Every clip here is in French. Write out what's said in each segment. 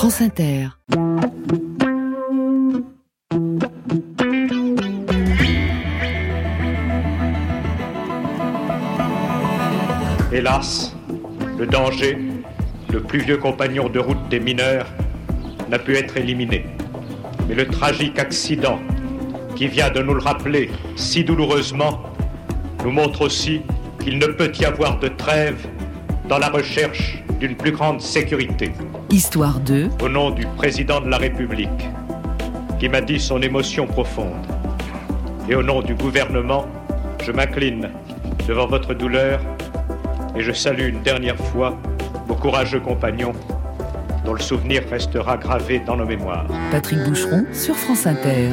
France Inter. Hélas, le danger, le plus vieux compagnon de route des mineurs, n'a pu être éliminé. Mais le tragique accident qui vient de nous le rappeler si douloureusement nous montre aussi qu'il ne peut y avoir de trêve dans la recherche d'une plus grande sécurité. Histoire 2. Au nom du président de la République, qui m'a dit son émotion profonde, et au nom du gouvernement, je m'incline devant votre douleur et je salue une dernière fois vos courageux compagnons dont le souvenir restera gravé dans nos mémoires. Patrick Boucheron sur France Inter.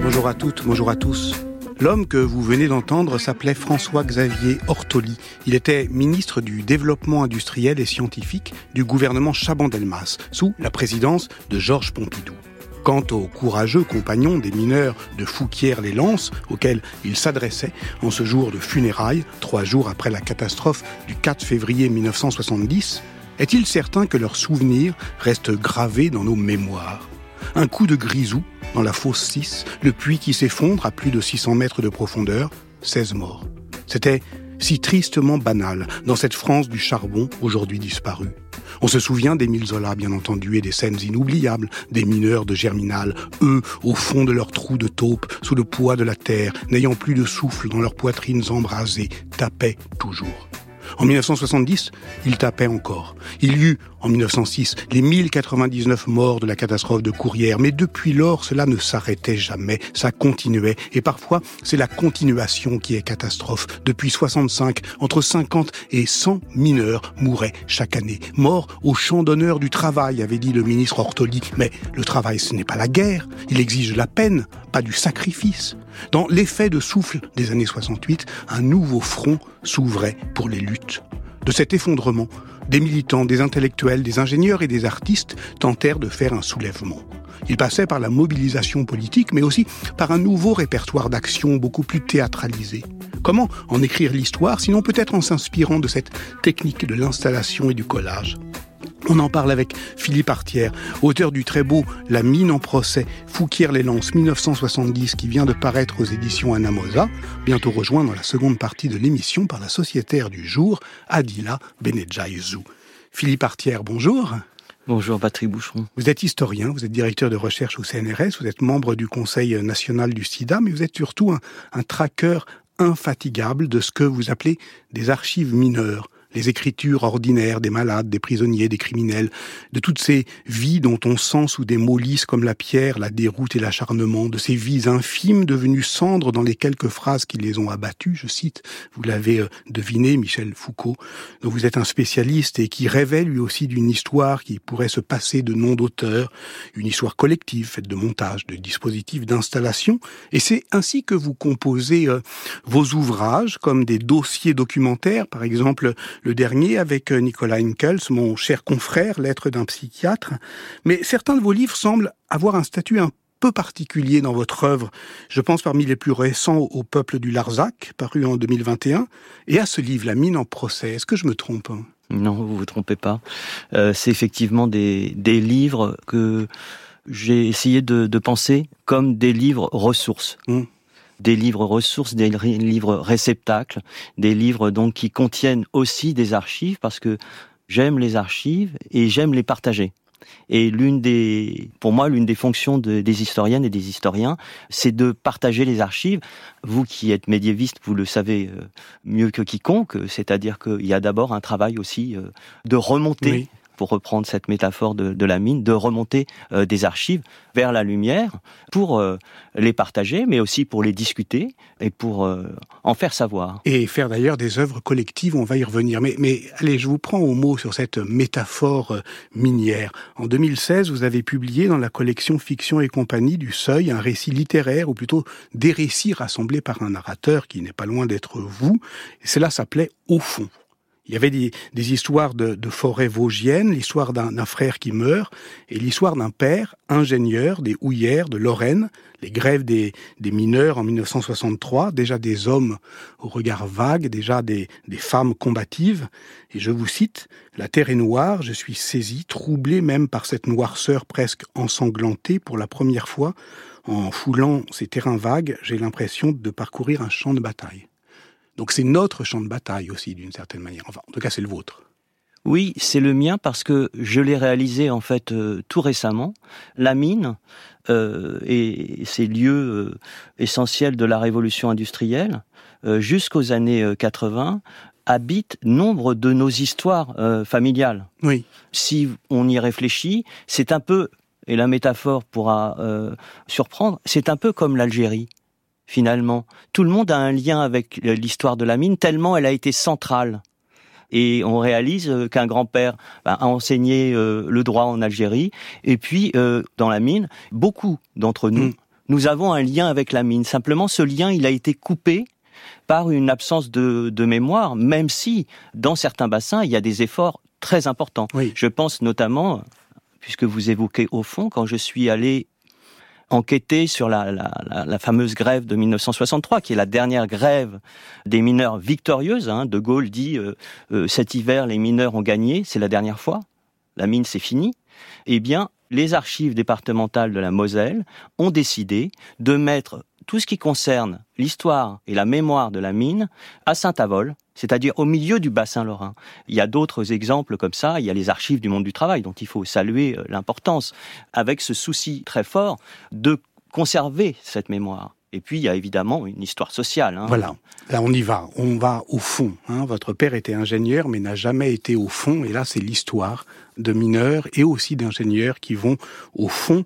Bonjour à toutes, bonjour à tous. L'homme que vous venez d'entendre s'appelait François-Xavier Ortoli. Il était ministre du Développement industriel et scientifique du gouvernement Chaban-Delmas, sous la présidence de Georges Pompidou. Quant aux courageux compagnons des mineurs de Fouquier-les-Lances, auxquels il s'adressait en ce jour de funérailles, trois jours après la catastrophe du 4 février 1970, est-il certain que leurs souvenirs restent gravés dans nos mémoires? Un coup de grisou dans la fosse 6, le puits qui s'effondre à plus de 600 mètres de profondeur, 16 morts. C'était si tristement banal dans cette France du charbon aujourd'hui disparue. On se souvient d'Émile Zola, bien entendu, et des scènes inoubliables des mineurs de Germinal, eux, au fond de leurs trous de taupe, sous le poids de la terre, n'ayant plus de souffle dans leurs poitrines embrasées, tapaient toujours. En 1970, il tapait encore. Il y eut, en 1906, les 1099 morts de la catastrophe de Courrières. Mais depuis lors, cela ne s'arrêtait jamais. Ça continuait. Et parfois, c'est la continuation qui est catastrophe. Depuis 65, entre 50 et 100 mineurs mouraient chaque année. Morts au champ d'honneur du travail, avait dit le ministre Ortoli. Mais le travail, ce n'est pas la guerre. Il exige la peine, pas du sacrifice. Dans l'effet de souffle des années 68, un nouveau front s'ouvrait pour les luttes. De cet effondrement, des militants, des intellectuels, des ingénieurs et des artistes tentèrent de faire un soulèvement. Il passait par la mobilisation politique, mais aussi par un nouveau répertoire d'action beaucoup plus théâtralisé. Comment en écrire l'histoire, sinon peut-être en s'inspirant de cette technique de l'installation et du collage? On en parle avec Philippe Artière, auteur du très beau La mine en procès, Fouquier-les-Lances 1970, qui vient de paraître aux éditions Anamosa, bientôt rejoint dans la seconde partie de l'émission par la sociétaire du jour, Adila Benedjaïzou. Philippe Artière, bonjour. Bonjour Patrick Boucheron. Vous êtes historien, vous êtes directeur de recherche au CNRS, vous êtes membre du Conseil national du SIDA, mais vous êtes surtout un, un traqueur infatigable de ce que vous appelez des archives mineures les écritures ordinaires des malades, des prisonniers, des criminels, de toutes ces vies dont on sent sous des mots lisses comme la pierre, la déroute et l'acharnement, de ces vies infimes devenues cendres dans les quelques phrases qui les ont abattues, je cite, vous l'avez euh, deviné, Michel Foucault, dont vous êtes un spécialiste et qui révèle lui aussi d'une histoire qui pourrait se passer de noms d'auteurs, une histoire collective faite de montage, de dispositifs d'installation, et c'est ainsi que vous composez euh, vos ouvrages comme des dossiers documentaires, par exemple le dernier avec euh, Nicolas Inkels, mon cher confrère, lettre d'un psychiatre. Mais certains de vos livres semblent avoir un statut un peu particulier dans votre œuvre. Je pense parmi les plus récents au Peuple du Larzac, paru en 2021, et à ce livre, La mine en procès. Est-ce que je me trompe Non, vous vous trompez pas. Euh, c'est effectivement des, des livres que j'ai essayé de, de, penser comme des livres ressources. Hum des livres ressources, des livres réceptacles, des livres donc qui contiennent aussi des archives parce que j'aime les archives et j'aime les partager. Et l'une des, pour moi, l'une des fonctions des historiennes et des historiens, c'est de partager les archives. Vous qui êtes médiéviste, vous le savez euh, mieux que quiconque, c'est-à-dire qu'il y a d'abord un travail aussi euh, de remonter pour reprendre cette métaphore de, la mine, de remonter euh, des archives vers la lumière pour euh, les partager, mais aussi pour les discuter et pour euh, en faire savoir. Et faire d'ailleurs des œuvres collectives, on va y revenir. Mais, mais allez, je vous prends au mot sur cette métaphore minière. En 2016, vous avez publié dans la collection Fiction et compagnie du Seuil un récit littéraire, ou plutôt des récits rassemblés par un narrateur qui n'est pas loin d'être vous. Et cela s'appelait Au fond. Il y avait des, histoires de, de forêts vosgiennes, l'histoire d'un frère qui meurt, et l'histoire d'un père ingénieur des houillères de Lorraine, les grèves des, mineurs en 1963, déjà des hommes au regard vague, déjà des, des femmes combatives. Et je vous cite, La terre est noire, je suis saisi, troublé même par cette noirceur presque ensanglantée pour la première fois. En foulant ces terrains vagues, j'ai l'impression de parcourir un champ de bataille. Donc c'est notre champ de bataille aussi, d'une certaine manière. Enfin, en tout cas, c'est le vôtre. Oui, c'est le mien parce que je l'ai réalisé en fait euh, tout récemment. La mine euh, et ces lieux euh, essentiels de la révolution industrielle jusqu'aux années 80 habitent nombre de nos histoires familiales. Oui. Si on y réfléchit, c'est un peu et la métaphore pourra surprendre, c'est un peu comme l'Algérie finalement. Tout le monde a un lien avec euh, l'histoire de la mine, tellement elle a été centrale. Et on réalise euh, qu'un grand-père ben, a enseigné euh, le droit en Algérie. Et puis, dans la mine, beaucoup d'entre nous, mm. nous avons un lien avec la mine. Simplement, ce lien, il a été coupé par une absence de, mémoire, même si, dans certains bassins, il y a des efforts très importants. Je pense notamment, puisque vous évoquez au fond, quand je suis allé enquêter sur la, fameuse grève de 1963, qui est la dernière grève des mineurs victorieuse. Hein. De Gaulle dit euh, euh, cet hiver les mineurs ont gagné, c'est la dernière fois, la mine c'est fini. Eh bien, les archives départementales de la Moselle ont décidé de mettre tout ce qui concerne l'histoire et la mémoire de la mine à Saint-Avold, c'est-à-dire au milieu du bassin lorrain. Il y a d'autres exemples comme ça, il y a les archives du monde du travail dont il faut saluer euh, l'importance, avec ce souci très fort de conserver cette mémoire. Et puis, il y a évidemment une histoire sociale. Hein. Voilà, là on y va, on va au fond. Hein. Votre père était ingénieur, mais n'a jamais été au fond. Et là, c'est l'histoire de mineurs et aussi d'ingénieurs qui vont au fond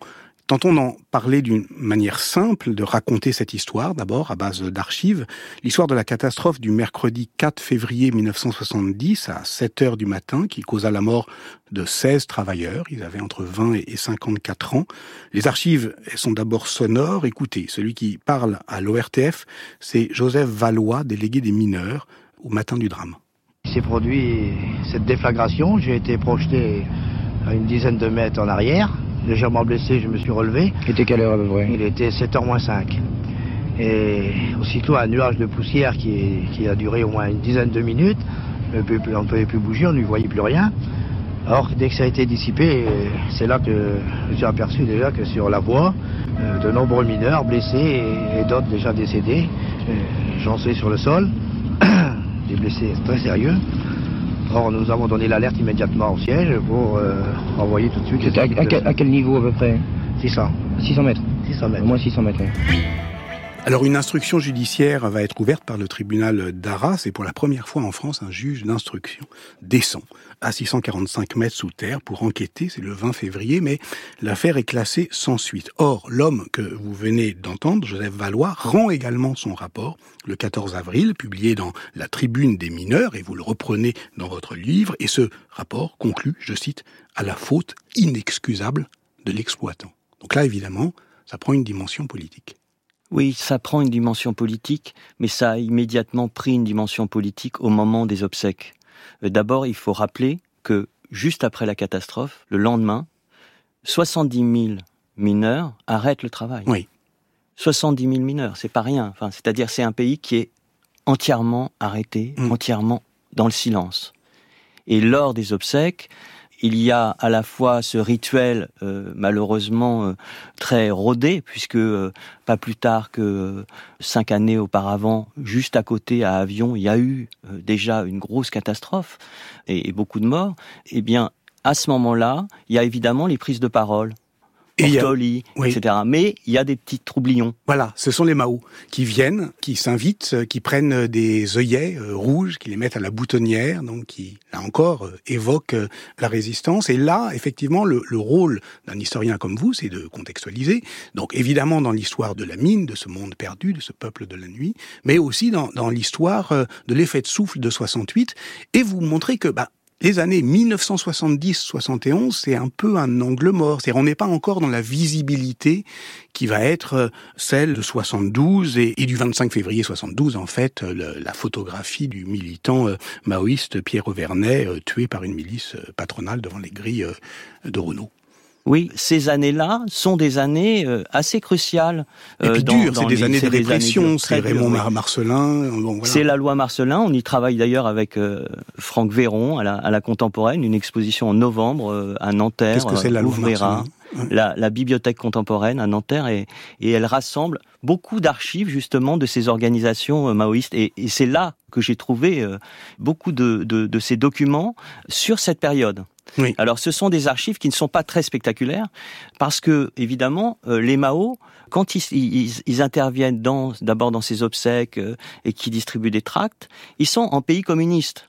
Tentons d'en parler d'une manière simple, de raconter cette histoire, d'abord à base d'archives. L'histoire de la catastrophe du mercredi 4 février 1970 à 7 heures du matin qui causa la mort de 16 travailleurs. Ils avaient entre 20 et 54 ans. Les archives sont d'abord sonores. Écoutez, celui qui parle à l'ORTF, c'est Joseph Valois, délégué des mineurs, au matin du drame. Il s'est produit cette déflagration. J'ai été projeté à une dizaine de mètres en arrière légèrement blessé, je me suis relevé. Il était quelle heure à peu près Il était 7h moins 5. Et aussitôt un nuage de poussière qui, a duré au moins une dizaine de minutes. On ne pouvait plus bouger, on ne voyait plus rien. Or, dès que ça a été dissipé, c'est là que j'ai aperçu déjà que sur la voie, euh, de nombreux mineurs blessés et, d'autres déjà décédés, euh, j'en sais sur le sol, des blessés très sérieux. Or, nous avons donné l'alerte immédiatement au siège pour euh, envoyer tout de suite... À, à, quel, niveau à peu près? 600. 600 mètres 600 mètres. Au moins 600 mètres. Alors une instruction judiciaire va être ouverte par le tribunal d'Arras et pour la première fois en France, un juge d'instruction descend à 645 mètres sous terre pour enquêter, c'est le 20 février, mais l'affaire est classée sans suite. Or, l'homme que vous venez d'entendre, Joseph Valois, rend également son rapport le 14 avril, publié dans la Tribune des mineurs, et vous le reprenez dans votre livre, et ce rapport conclut, je cite, à la faute inexcusable de l'exploitant. Donc là, évidemment, ça prend une dimension politique. Oui, ça prend une dimension politique, mais ça a immédiatement pris une dimension politique au moment des obsèques. Euh, d'abord, il faut rappeler que juste après la catastrophe, le lendemain, 70 000 mineurs arrêtent le travail. Oui. 70 000 mineurs, c'est pas rien. Enfin, c'est-à-dire, c'est un pays qui est entièrement arrêté, mm. entièrement dans le silence. Et lors des obsèques, il y a à la fois ce rituel euh, malheureusement euh, très rodé, puisque euh, pas plus tard que cinq années auparavant, juste à côté à Avion, il y a eu déjà une grosse catastrophe et, et beaucoup de morts. Eh bien, à ce moment-là, il y a évidemment les prises de parole Ortoli, etc. Mais il y a des petits troublions. Voilà, ce sont les Mao qui viennent, qui s'invitent, euh, qui prennent des œillets euh, rouges, qui les mettent à la boutonnière, donc qui, là encore, euh, évoquent la résistance. Et là, effectivement, le, rôle d'un historien comme vous, c'est de contextualiser. Donc, évidemment, dans l'histoire de la mine, de ce monde perdu, de ce peuple de la nuit, mais aussi dans, dans l'histoire de l'effet de souffle de 68, et vous montrer que, bah, les années 1970-71, c'est un peu un angle mort. C'est on n'est pas encore dans la visibilité qui va être euh, celle de 72 et, du 25 février 72, en fait, euh, la photographie du militant euh, maoïste Pierre Auvernet tué par une milice patronale devant les grilles de Renault. Oui, ces années-là sont des années euh, assez cruciales. Et puis euh, c'est des années de répression, c'est Raymond Marcelin. C'est la loi Marcelin, on y travaille d'ailleurs avec euh, Franck Véron à la, contemporaine, une exposition en novembre à Nanterre. Qu'est-ce que c'est la loi Marcelin? La, bibliothèque contemporaine à Nanterre et, elle rassemble beaucoup d'archives justement de ces organisations maoïstes et, c'est là que j'ai trouvé beaucoup de ces documents sur cette période. Alors ce sont des archives qui ne sont pas très spectaculaires parce que évidemment euh, les Mao quand ils, interviennent d'abord dans ces obsèques euh, et qui distribuent des tracts, ils sont en pays communiste.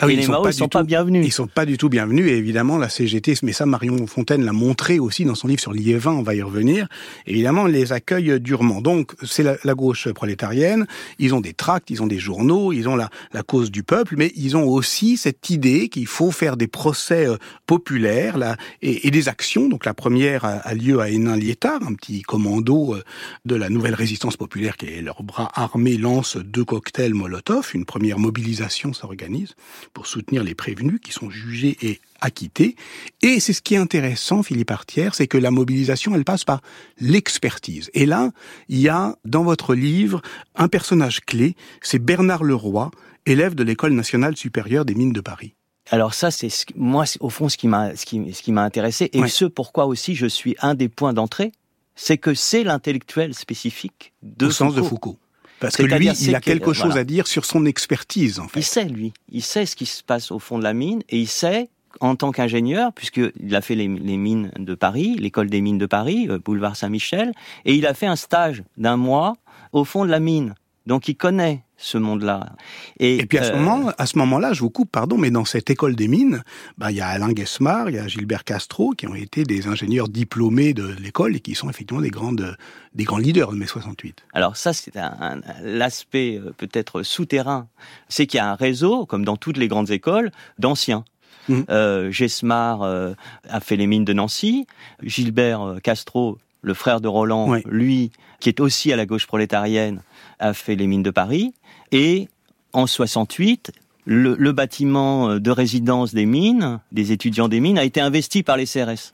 Ah oui, les Mao, ils sont pas bienvenus. Ils sont pas du tout bienvenus. Et évidemment, la CGT, mais ça, Marion Fontaine l'a montré aussi dans son livre sur l'IE20, on va y revenir. Évidemment, les accueille durement. Donc, c'est la, gauche prolétarienne. Ils ont des tracts, ils ont des journaux, ils ont la, la cause du peuple, mais ils ont aussi cette idée qu'il faut faire des procès euh, populaires là, et, des actions. Donc, la première a, lieu à Hénin-Liétard, un petit commando euh, de la nouvelle résistance populaire qui est leur bras armé lance deux cocktails Molotov. Une première mobilisation s'organise pour soutenir les prévenus qui sont jugés et acquittés. Et c'est ce qui est intéressant, Philippe Artière, c'est que la mobilisation, elle passe par l'expertise. Et là, il y a dans votre livre un personnage clé, c'est Bernard Leroy, élève de l'École nationale supérieure des mines de Paris. Alors ça, c'est moi au fond ce qui m'a ce qui, ce qui m'a intéressé et ce pourquoi aussi je suis un des points d'entrée, c'est que c'est l'intellectuel spécifique de au sens de Foucault. Parce que lui, il a quelque chose à dire sur son expertise, en fait. Il sait, lui. Il sait ce qui se passe au fond de la mine et il sait, en tant qu'ingénieur, puisqu'il a fait les, mines de Paris, l'école des mines de Paris, euh, boulevard Saint-Michel, et il a fait un stage d'un mois au fond de la mine. Donc il connaît ce monde-là. Et, puis à ce euh, moment, à ce moment-là, je vous coupe, pardon, mais dans cette école des mines, bah, il y a Alain Guesmar, il y a Gilbert Castro, qui ont été des ingénieurs diplômés de l'école et qui sont effectivement des grandes, des grands leaders de mai 68. Alors ça, c'est un, l'aspect euh, peut-être souterrain, c'est qu'il y a un réseau, comme dans toutes les grandes écoles, d'anciens. Mmh. Euh, Gesmar euh, a fait les mines de Nancy, Gilbert Castro le frère de Roland, lui, qui est aussi à la gauche prolétarienne, a fait les mines de Paris. Et en 68, le, bâtiment de résidence des mines, des étudiants des mines, a été investi par les CRS.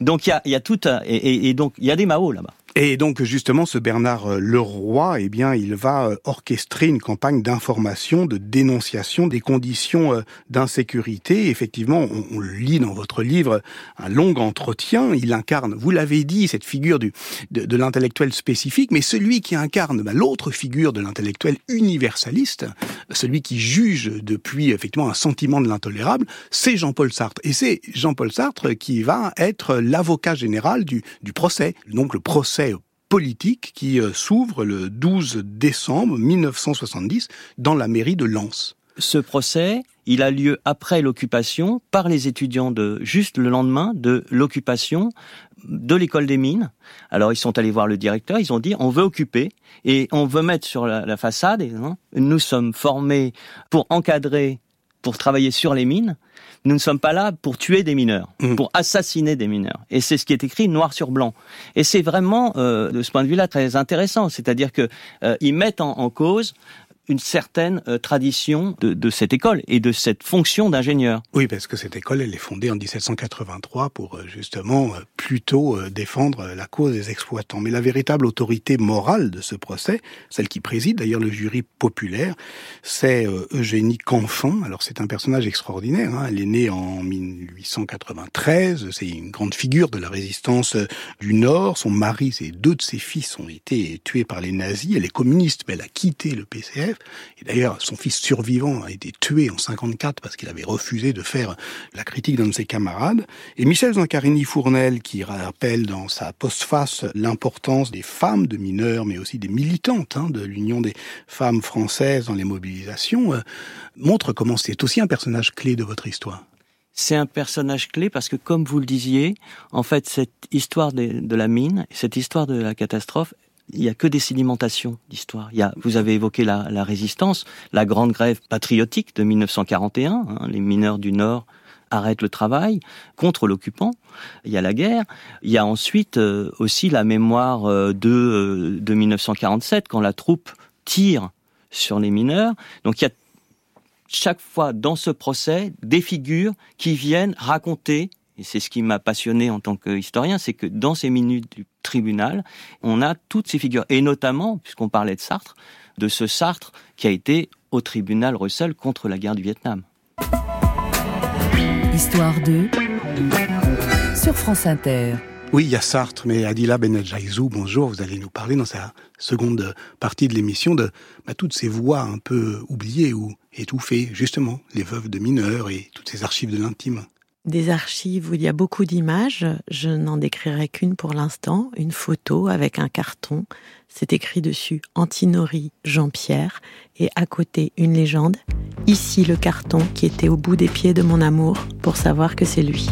Donc il y a, tout, et, et donc il y a des Mao là-bas. Et donc justement, ce Bernard euh, Leroy, eh bien, il va euh, orchestrer une campagne d'information, de dénonciation des conditions euh, d'insécurité. Effectivement, on, le lit dans votre livre, un long entretien. Il incarne, vous l'avez dit, cette figure du, de, l'intellectuel spécifique, mais celui qui incarne bah, l'autre figure de l'intellectuel universaliste, celui qui juge depuis effectivement un sentiment de l'intolérable, c'est Jean-Paul Sartre. Et c'est Jean-Paul Sartre qui va être l'avocat général du, du procès, donc le procès politique qui euh, s'ouvre le 12 décembre 1970 dans la mairie de Lens. Ce procès, il a lieu après l'occupation par les étudiants de juste le lendemain de l'occupation de l'école des mines. Alors ils sont allés voir le directeur, ils ont dit on veut occuper et on veut mettre sur la, façade. Hein, nous sommes formés pour encadrer, pour travailler sur les mines. Nous ne sommes pas là pour tuer des mineurs, mm. pour assassiner des mineurs. Et c'est ce qui est écrit noir sur blanc. Et c'est vraiment, euh, de ce point de vue-là, très intéressant. C'est-à-dire que euh, ils mettent en cause une certaine euh, tradition de, cette école et de cette fonction d'ingénieur. Oui, parce que cette école, elle est fondée en 1783 pour euh, justement euh, plutôt défendre la cause des exploitants. Mais la véritable autorité morale de ce procès, celle qui préside d'ailleurs le jury populaire, c'est Eugénie Canfin. Alors c'est un personnage extraordinaire. Hein. Elle est née en 1893. C'est une grande figure de la résistance du Nord. Son mari et deux de ses fils ont été tués par les nazis. Elle est communiste, mais elle a quitté le PCF. Et d'ailleurs, son fils survivant a été tué en 54 parce qu'il avait refusé de faire la critique d'un de ses camarades. Et Michel Zancarini-Fournel, qui rappelle dans sa postface l'importance des femmes de mineurs, mais aussi des militantes hein, de l'Union des femmes françaises dans les mobilisations, euh, montre comment c'est aussi un personnage clé de votre histoire c'est un personnage clé parce que, comme vous le disiez, en fait, cette histoire de, de, la mine, cette histoire de la catastrophe, il n'y a que des sédimentations d'histoire. Vous avez évoqué la, la, résistance, la grande grève patriotique de 1941. Hein, les mineurs du Nord arrêtent le travail contre l'occupant. Il y a la guerre. Il y a ensuite euh, aussi la mémoire euh, de, euh, de 1947 quand la troupe tire sur les mineurs. Donc il y a chaque fois dans ce procès des figures qui viennent raconter et c'est ce qui m'a passionné en tant qu'historien, c'est que dans ces minutes du tribunal, on a toutes ces figures, et notamment, puisqu'on parlait de Sartre, de ce Sartre qui a été au tribunal Russell contre la guerre du Vietnam. Histoire 2 sur France Inter. Oui, il y a Sartre, mais Adila Benadjaïzou, bonjour, vous allez nous parler dans sa seconde partie de l'émission de bah, toutes ces voix un peu oubliées ou étouffées, justement, les veuves de mineurs et toutes ces archives de l'intime des archives où il y a beaucoup d'images. Je n'en décrirai qu'une pour l'instant, une photo avec un carton. C'est écrit dessus Antinori Jean-Pierre et à côté une légende. Ici le carton qui était au bout des pieds de mon amour pour savoir que c'est lui.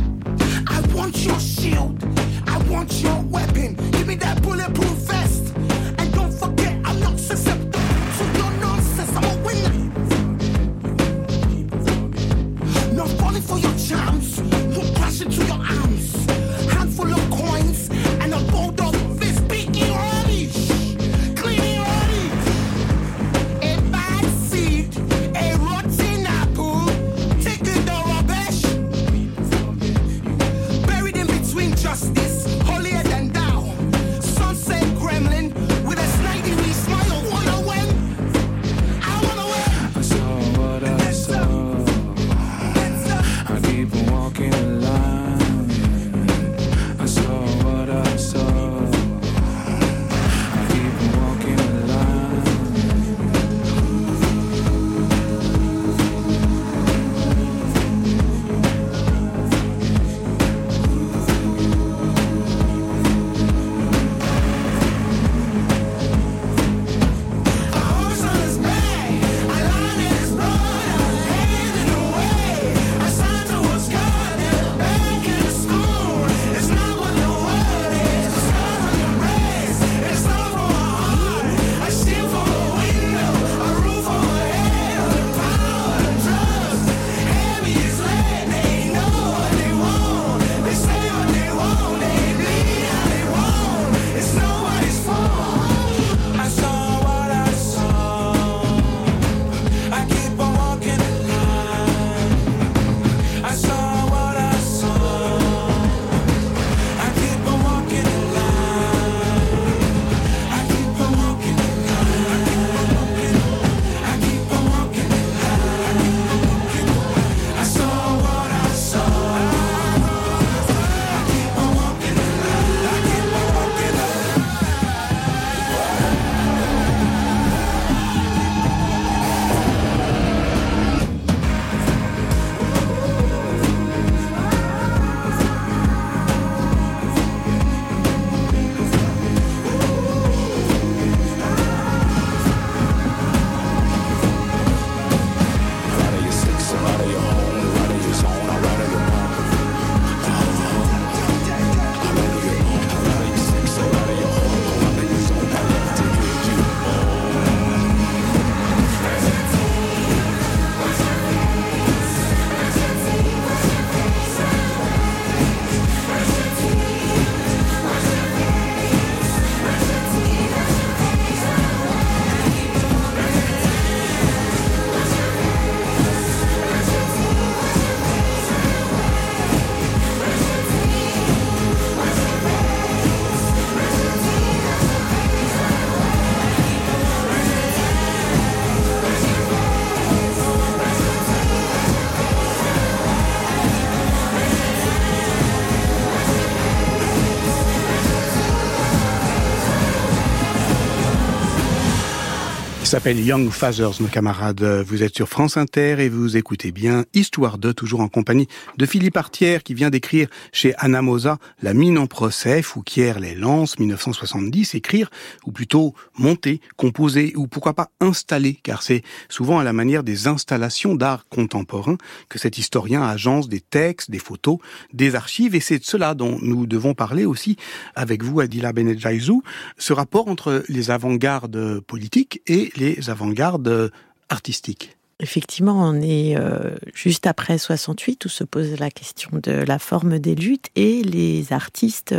S'appelle Young Fathers, nos camarades. Vous êtes sur France Inter et vous écoutez bien Histoire de, toujours en compagnie de Philippe Artière qui vient d'écrire chez Anna Mosa La mine en procès, Fouquier les lance, 1970, écrire, ou plutôt monter, composer, ou pourquoi pas installer, car c'est souvent à la manière des installations d'art contemporain que cet historien agence des textes, des photos, des archives, et c'est de cela dont nous devons parler aussi avec vous, Adila Benedjaizou, ce rapport entre les avant-gardes politiques et avant-gardes artistiques. Effectivement, on est euh, juste après 68 où se pose la question de la forme des luttes et les artistes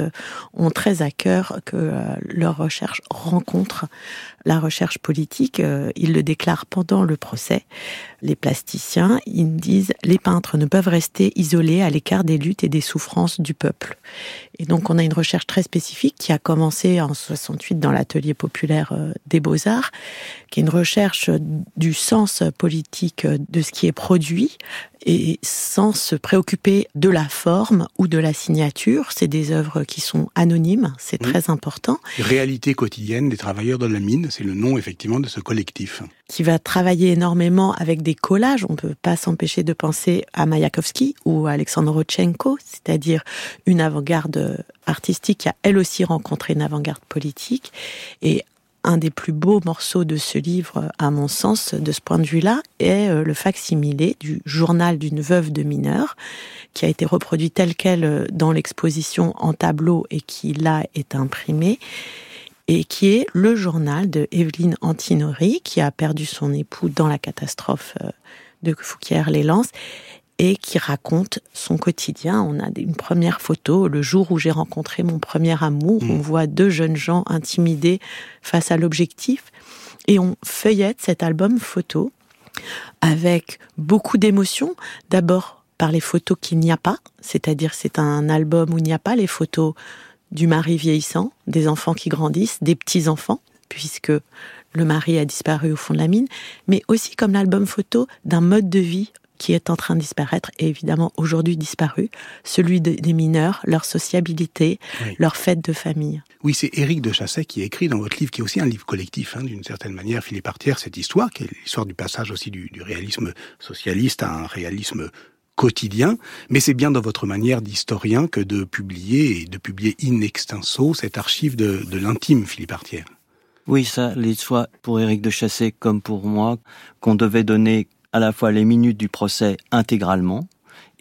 ont très à cœur que euh, leur recherche rencontre la recherche politique. Euh, ils le déclarent pendant le procès. Les plasticiens, ils disent les peintres ne peuvent rester isolés à l'écart des luttes et des souffrances du peuple. Et donc on a une recherche très spécifique qui a commencé en 68 dans l'atelier populaire des beaux-arts, qui est une recherche du sens politique de ce qui est produit et sans se préoccuper de la forme ou de la signature. C'est des œuvres qui sont anonymes, c'est très important. Réalité quotidienne des travailleurs de la mine, c'est le nom effectivement de ce collectif. Qui va travailler énormément avec des collages. On ne peut pas s'empêcher de penser à Mayakovsky ou à Alexandre Rodchenko, c'est-à-dire une avant-garde artistique qui a elle aussi rencontré une avant-garde politique. Et un des plus beaux morceaux de ce livre, à mon sens, de ce point de vue-là, est euh, le facsimilé du journal d'une veuve de mineur, qui a été reproduit tel quel euh, dans l'exposition en tableau et qui là est imprimé, et qui est le journal de Evelyne Antinori, qui a perdu son époux dans la catastrophe euh, de Fouquier-les-Lances et qui raconte son quotidien. On a une première photo, le jour où j'ai rencontré mon premier amour. On mm. voit deux jeunes gens intimidés face à l'objectif. Et on feuillette cet album photo avec beaucoup d'émotions. D'abord par les photos qu'il n'y a pas, c'est-à-dire c'est un album où il n'y a pas les photos du mari vieillissant, des enfants qui grandissent, des petits-enfants, puisque le mari a disparu au fond de la mine, mais aussi comme l'album photo d'un mode de vie qui est en train de disparaître et évidemment aujourd'hui disparu, celui des mineurs, leur sociabilité, leur fête de famille. Oui, c'est Éric de Chasset qui a écrit dans votre livre, qui est aussi un livre collectif, hein, d'une certaine manière, Philippe Artière, cette histoire, qui est l'histoire du passage aussi du, réalisme socialiste à un réalisme quotidien, mais c'est bien dans votre manière d'historien que de publier et de publier in extenso cette archive de, de l'intime, Philippe Artière. Oui, ça, l'histoire pour Éric de Chasset comme pour moi, qu'on devait donner à la fois les minutes du procès intégralement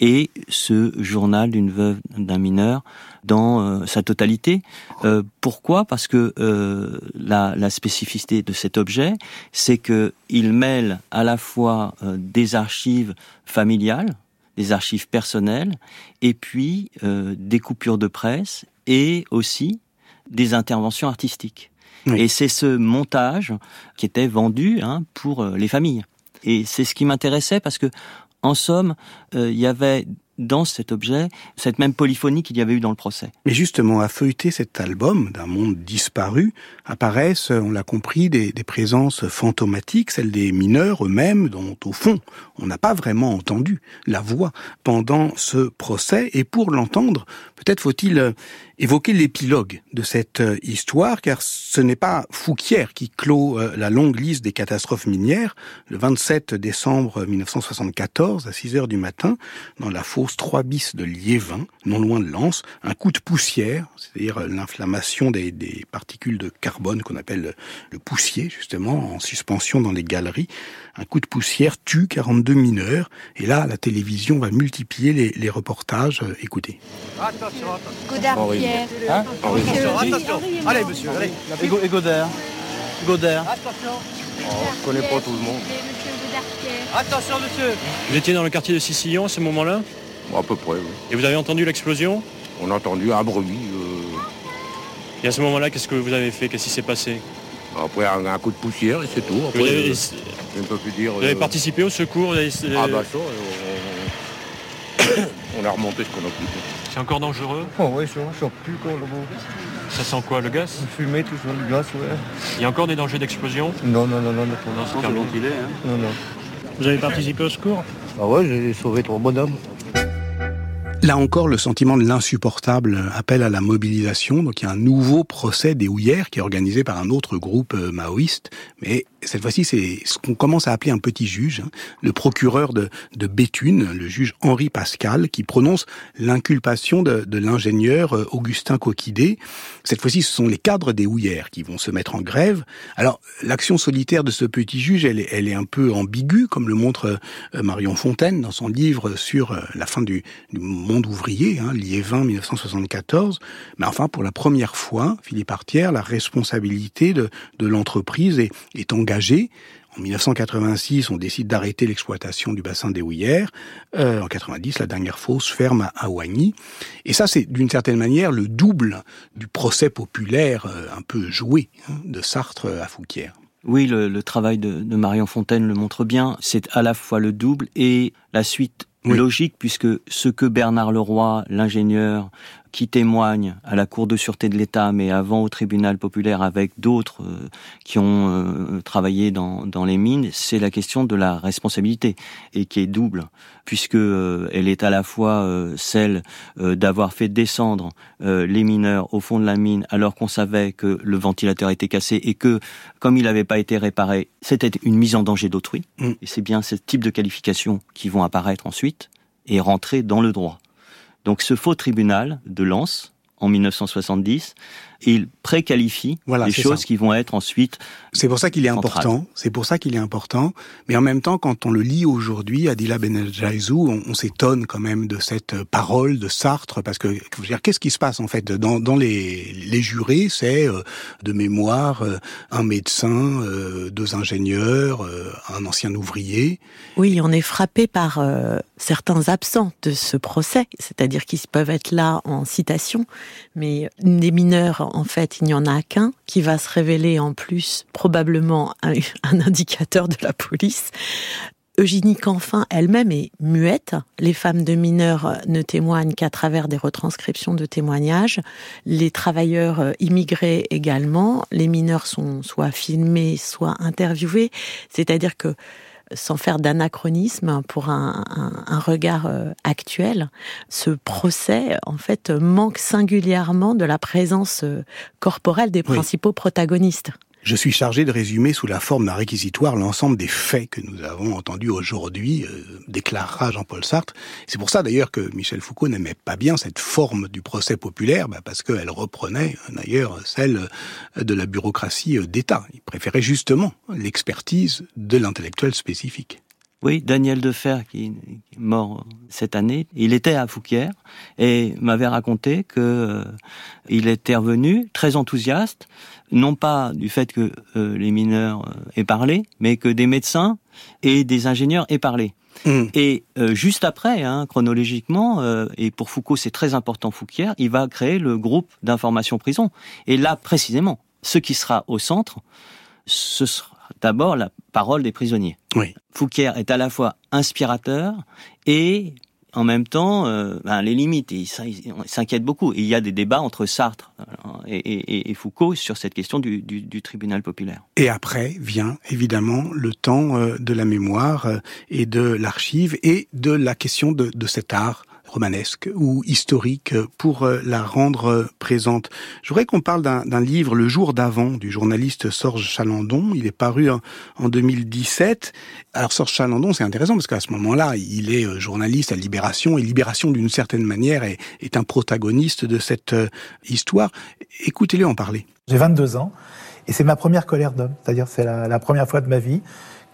et ce journal d'une veuve d'un mineur dans euh, sa totalité. Euh, pourquoi? Parce que euh, la, la, spécificité de cet objet, c'est que il mêle à la fois des archives familiales, des archives personnelles, et puis des coupures de presse et aussi des interventions artistiques. Et c'est ce montage qui était vendu hein, pour les familles. Et c'est ce qui m'intéressait parce que, en somme, euh, il y avait dans cet objet cette même polyphonie qu'il y avait eu dans le procès. Mais justement, à feuilleter cet album d'un monde disparu, apparaissent, on l'a compris, des, des, présences fantomatiques, celles des mineurs eux-mêmes, dont au fond, on n'a pas vraiment entendu la voix pendant ce procès. Et pour l'entendre, peut-être faut-il euh, évoquer l'épilogue de cette euh, histoire, car ce n'est pas Fouquier qui clôt euh, la longue liste des catastrophes minières. Le 27 décembre 1974, à 6 heures du matin, dans la fosse 3 bis de Liévin, non loin de Lens, un coup de poussière, c'est-à-dire euh, l'inflammation des, des, particules de carbone qu'on appelle le poussier, justement, en suspension dans les galeries, un coup de poussière tue 42 mineurs. Et là, la télévision va multiplier les, les reportages. Écoutez. Attention, attention. Hein Attention, allez monsieur, allez. Et Godard Godard Attention. Oh, je connais pas tout le monde. Attention monsieur Vous étiez dans le quartier de Sicillon à ce moment-là À peu près, oui. Et vous avez entendu l'explosion On a entendu un bruit. Euh... Et à ce moment-là, qu'est-ce que vous avez fait? Qu'est-ce qui s'est passé? Après, un, un, coup de poussière et c'est tout. Après, vous avez, euh, je ne peux plus dire. Vous avez euh... participé au secours avez... Ah bah ça, on, on a remonté ce qu'on a pu. C'est encore dangereux? Oh oui, ça ne sort plus quoi, le mot. Ça sent quoi, le gaz? Fumée, tout ça, le gaz, ouais. Il y a encore des dangers d'explosion? Non, non, non, non. Non, c'est bien ventilé, hein Non, non. Vous avez participé au secours? Ah ouais, j'ai sauvé trois bonhommes. Là encore, le sentiment de l'insupportable appelle à la mobilisation. Donc il y a un nouveau procès des houillères qui est organisé par un autre groupe euh, maoïste. Mais cette fois-ci, c'est ce qu'on commence à appeler un petit juge, hein. le procureur de, Béthune, le juge Henri Pascal, qui prononce l'inculpation de, l'ingénieur euh, Augustin Coquidé. Cette fois-ci, ce sont les cadres des houillères qui vont se mettre en grève. Alors, l'action solitaire de ce petit juge, elle est un peu ambiguë, comme le montre euh, Marion Fontaine dans son livre sur la fin du, du monde ouvrier, hein, Liévin 1974. Mais enfin, pour la première fois, Philippe Artière, la responsabilité de, de l'entreprise est, engagée. En 1986, on décide d'arrêter l'exploitation du bassin des Houillères. Euh, en 90, la dernière fosse ferme à Oigny. Et ça, c'est d'une certaine manière le double du procès populaire euh, un peu joué hein, de Sartre à Fouquier. Oui, le, travail de, Marion Fontaine le montre bien. C'est à la fois le double et la suite logique puisque ce que Bernard Leroy, l'ingénieur, qui témoigne à la Cour de sûreté de l'État, mais avant au tribunal populaire avec d'autres euh, qui ont euh, travaillé dans, dans, les mines, c'est la question de la responsabilité et qui est double, puisque euh, elle est à la fois celle d'avoir fait descendre les mineurs au fond de la mine alors qu'on savait que le ventilateur était cassé et que, comme il n'avait pas été réparé, c'était une mise en danger d'autrui. Mm. Et c'est bien ce type de qualifications qui vont apparaître ensuite et rentrer dans le droit. Donc ce faux tribunal de Lens, en 1970, il préqualifie voilà, les choses qui vont être ensuite. C'est pour ça qu'il est important. C'est pour ça qu'il est important. Mais en même temps, quand on le lit aujourd'hui, Adila Benedjaizou, on, on s'étonne quand même de cette parole de Sartre, parce que qu'est-ce qui se passe en fait dans, dans les, les jurés? C'est euh, de mémoire euh, un médecin, euh, deux ingénieurs, un ancien ouvrier. Oui, on est frappé par certains absents de ce procès, c'est-à-dire qu'ils peuvent être là en citation, mais des mineurs en fait, il n'y en a qu'un qui va se révéler en plus probablement un, indicateur de la police. Eugénie Canfin elle-même est muette. Les femmes de mineurs ne témoignent qu'à travers des retranscriptions de témoignages. Les travailleurs euh, immigrés également. Les mineurs sont soit filmés, soit interviewés. C'est-à-dire que sans faire d'anachronisme pour un, regard euh, actuel, ce procès en fait manque singulièrement de la présence euh, corporelle des principaux protagonistes. Je suis chargé de résumer sous la forme d'un réquisitoire l'ensemble des faits que nous avons entendus aujourd'hui, euh, déclarera Jean-Paul Sartre. C'est pour ça d'ailleurs que Michel Foucault n'aimait pas bien cette forme du procès populaire, bah, parce qu'elle reprenait d'ailleurs celle de la bureaucratie euh, d'État. Il préférait justement l'expertise de l'intellectuel spécifique. Oui, Daniel Defer, qui est mort cette année, il était à Fouquier et m'avait raconté que euh, était revenu très enthousiaste, non pas du fait que euh, les mineurs euh, aient parlé, mais que des médecins et des ingénieurs aient parlé. Hmm. Et juste après, hein, chronologiquement, et pour Foucault c'est très important Fouquier, il va créer le groupe d'information prison. Et là précisément, ce qui sera au centre, ce sera d'abord la parole des prisonniers. Oui. Fouquier est à la fois inspirateur et en même temps, euh, ben, les limites, il, s'inquiète beaucoup. il y a des débats entre Sartre et, Foucault sur cette question du, tribunal populaire. Et après vient évidemment le temps euh, de la mémoire euh, et de l'archive et de la question de cet art romanesque ou historique pour euh, la rendre euh, présente. Je voudrais qu'on parle d'un livre, Le jour d'avant, du journaliste Sorge Chalandon. Il est paru en, 2017. Alors Sorge Chalandon, c'est intéressant parce qu'à ce moment-là, il est euh, journaliste à Libération et Libération, d'une certaine manière, est, est, un protagoniste de cette histoire. Écoutez-le en parler. J'ai 22 ans et c'est ma première colère d'homme. C'est-à-dire c'est la, la première fois de ma vie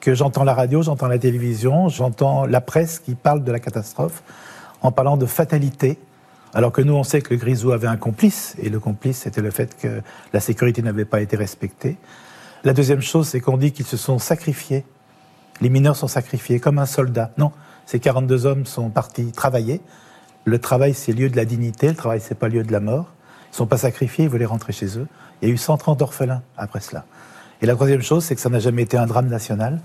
que j'entends la radio, j'entends la télévision, j'entends la presse qui parle de la catastrophe en parlant de fatalité, alors que nous, on sait que Grisou avait un complice, et le complice, c'était le fait que la sécurité n'avait pas été respectée. La deuxième chose, c'est qu'on dit qu'ils se sont sacrifiés. Les mineurs sont sacrifiés comme un soldat. Non, ces 42 hommes sont partis travailler. Le travail, c'est lieu de la dignité, le travail, c'est pas lieu de la mort. Ils ne sont pas sacrifiés, ils voulaient rentrer chez eux. Il y a eu 130 orphelins après cela. Et la troisième chose, c'est que ça n'a jamais été un drame national.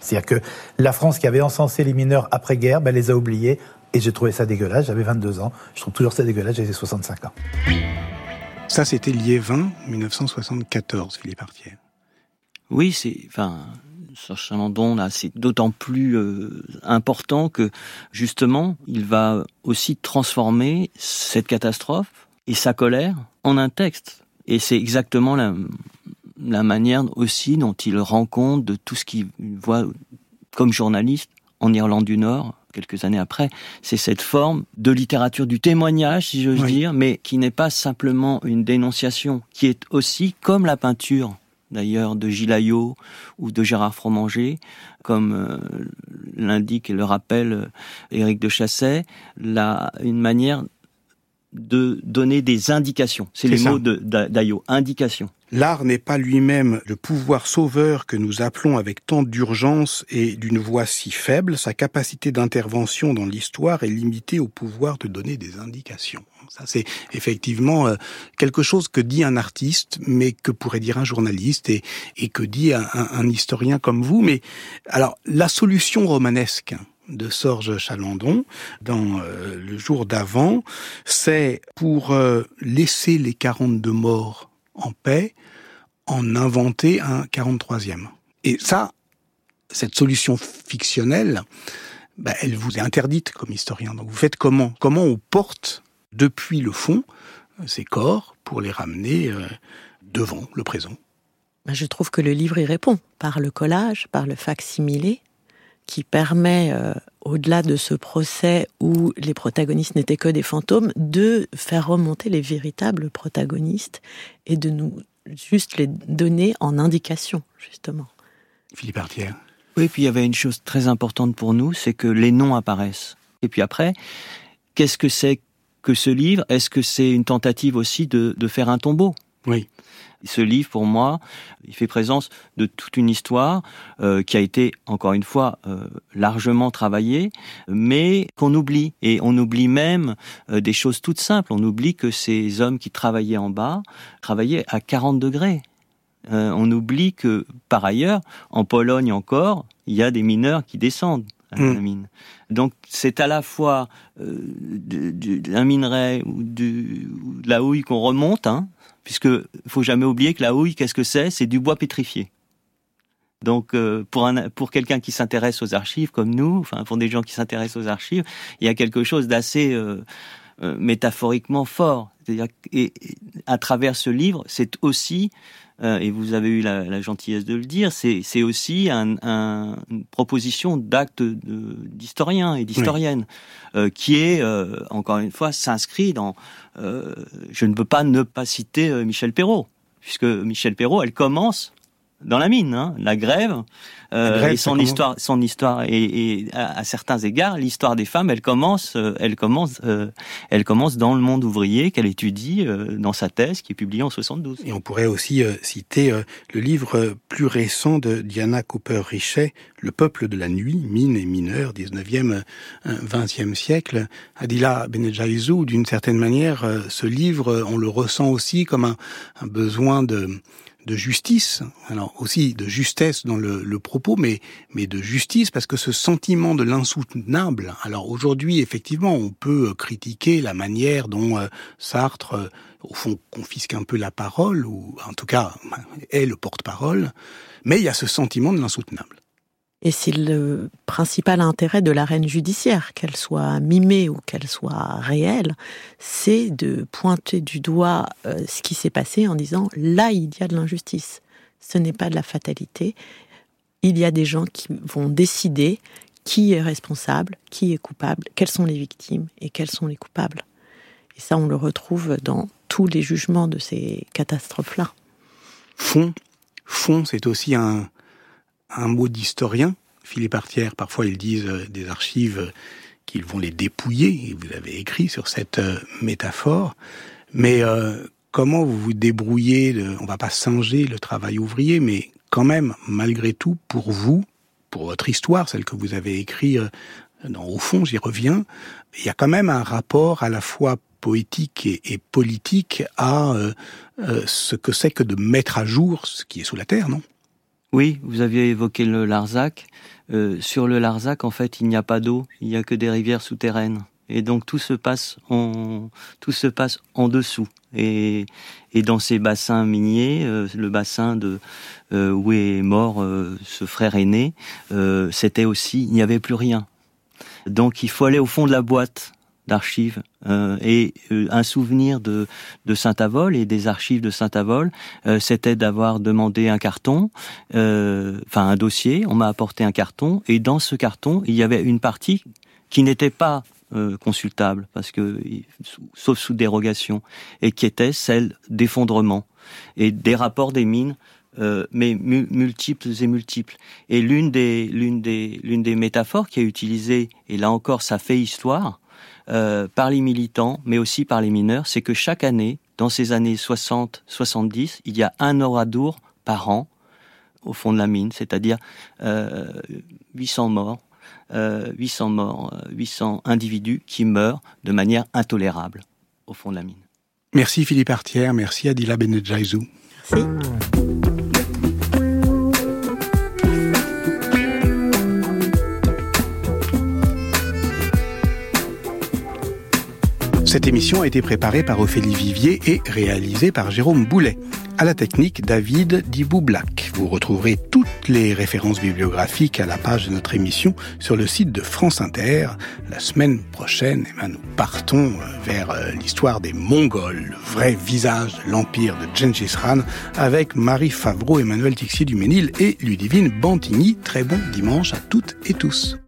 C'est-à-dire que la France qui avait encensé les mineurs après-guerre, ben, les a oubliés et j'ai trouvé ça dégueulasse, j'avais 22 ans. Je trouve toujours ça dégueulasse, j'avais 65 ans. Ça, c'était Liévin, 1974, Philippe Artier. Oui, c'est, enfin, Serge Chalandon, là, c'est d'autant plus euh, important que justement, il va aussi transformer cette catastrophe et sa colère en un texte. Et c'est exactement la, la manière aussi dont il rend compte de tout ce qu'il voit comme journaliste en Irlande du Nord, quelques années après. C'est cette forme de littérature du témoignage, si j'ose dire, mais qui n'est pas simplement une dénonciation, qui est aussi, comme la peinture, d'ailleurs, de Gilles ou de Gérard Fromanger, comme euh, l'indique et le rappelle euh, Éric de Chasset, la, une manière de donner des indications. C'est les mots d'Ayo, indications. L'art n'est pas lui-même le pouvoir sauveur que nous appelons avec tant d'urgence et d'une voix si faible. Sa capacité d'intervention dans l'histoire est limitée au pouvoir de donner des indications. Ça, c'est effectivement euh, quelque chose que dit un artiste, mais que pourrait dire un journaliste et, que dit un, un historien comme vous. Mais alors, la solution romanesque, de Sorge Chalandon dans euh, le jour d'avant, c'est pour euh, laisser les 42 morts en paix, en inventer un 43e. Et ça, cette solution fictionnelle, bah, elle vous est interdite comme historien. Donc vous faites comment? Comment on porte depuis le fond ces corps pour les ramener euh, devant le présent? Bah, Je trouve que le livre y répond par le collage, par le facsimilé, qui permet, euh, au-delà de ce procès où les protagonistes n'étaient que des fantômes, de faire remonter les véritables protagonistes et de nous juste les donner en indication, justement. Philippe Artière. Oui, puis il y avait une chose très importante pour nous, c'est que les noms apparaissent. Et puis après, qu'est-ce que c'est que ce livre? Est-ce que c'est une tentative aussi de, de faire un tombeau? Oui. Ce livre, pour moi, il fait présence de toute une histoire euh, qui a été, encore une fois, euh, largement travaillée, mais qu'on oublie. Et on oublie même euh, des choses toutes simples. On oublie que ces hommes qui travaillaient en bas travaillaient à 40 degrés. on oublie que, par ailleurs, en Pologne encore, il y a des mineurs qui descendent à la mmh. mine. Donc c'est à la fois d'un minerai ou de, la houille qu'on remonte, hein, puisque faut jamais oublier que la houille, qu'est-ce que c'est? C'est du bois pétrifié. Donc euh, pour un pour quelqu'un qui s'intéresse aux archives comme nous, enfin pour des gens qui s'intéressent aux archives, il y a quelque chose d'assez euh, euh, métaphoriquement fort. C'est-à-dire et, à travers ce livre, c'est aussi euh, et vous avez eu la, la gentillesse de le dire, c'est aussi un, un, une proposition d'acte d'historien et d'historienne euh, qui est, encore une fois, s'inscrit dans... Je ne peux pas ne pas citer Michel Perrault, puisque Michel Perrault, elle commence dans la mine, hein, la grève, euh, et son histoire, son histoire, et, à, certains égards, l'histoire des femmes, elle commence, euh, elle commence, euh, elle commence dans le monde ouvrier qu'elle étudie euh, dans sa thèse qui est publiée en 72. Et on pourrait aussi citer le livre plus récent de Diana Cooper Richet, Le peuple de la nuit, mine et mineur, 19e, 20e siècle. Adila Benejaizou, d'une certaine manière, ce livre, on le ressent aussi comme un, un besoin de de justice, alors aussi de justesse dans le, le, propos, mais, mais de justice, parce que ce sentiment de l'insoutenable, alors aujourd'hui, effectivement, on peut critiquer la manière dont euh, Sartre, euh, au fond, confisque un peu la parole, ou en tout cas est le porte-parole, mais il y a ce sentiment de l'insoutenable. Et c'est le principal intérêt de l'arène judiciaire, qu'elle soit mimée ou qu'elle soit réelle, c'est de pointer du doigt euh, ce qui s'est passé en disant là il y a de l'injustice. Ce n'est pas de la fatalité. Il y a des gens qui vont décider qui est responsable, qui est coupable, quelles sont les victimes et quels sont les coupables. Et ça, on le retrouve dans tous les jugements de ces catastrophes-là. Fond, fond, c'est aussi un, un mot d'historien. Philippe Artière, parfois ils disent euh, des archives euh, qu'ils vont les dépouiller, et vous avez écrit sur cette euh, métaphore. Mais comment vous vous débrouillez, de, on va pas singer le travail ouvrier, mais quand même, malgré tout, pour vous, pour votre histoire, celle que vous avez écrite dans Au fond, j'y reviens, il y a quand même un rapport à la fois poétique et, politique à ce que c'est que de mettre à jour ce qui est sous la terre, non? Oui, vous aviez évoqué le Larzac. Euh, sur le Larzac, en fait, il n'y a pas d'eau, il n'y a que des rivières souterraines. Et donc tout se passe en tout se passe en dessous. Et, et dans ces bassins miniers, euh, le bassin de euh, où est mort euh, ce frère aîné, c'était aussi il n'y avait plus rien. Donc il faut aller au fond de la boîte d'archives et un souvenir de, de Saint-Avold et des archives de Saint-Avold, c'était d'avoir demandé un carton, enfin un dossier. On m'a apporté un carton et dans ce carton il y avait une partie qui n'était pas euh, consultable, parce que sauf sous dérogation, et qui était celle d'effondrement et des rapports des mines, euh, mais multiples et multiples. Et l'une des l'une des l'une des métaphores qui est utilisée, et là encore ça fait histoire, euh, par les militants, mais aussi par les mineurs, c'est que chaque année, dans ces années 60-70, il y a un oradour par an au fond de la mine, c'est-à-dire euh, 800 morts 800 euh, morts, 800 euh, individus qui meurent de manière intolérable au fond de la mine. Merci Philippe Artière, merci Adila Benedjaizou. Merci. Cette émission a été préparée par Ophélie Vivier et réalisée par Jérôme Boulet. À la technique, David Diboublak. Vous retrouverez toutes les références bibliographiques à la page de notre émission sur le site de France Inter. La semaine prochaine, eh ben, nous partons euh, vers euh, l'histoire des Mongols, le vrai visage de l'empire de Gengis Khan, avec Marie Favreau, Emmanuel Tixier du Ménil et Ludivine Bantigny. Très bon dimanche à toutes et tous.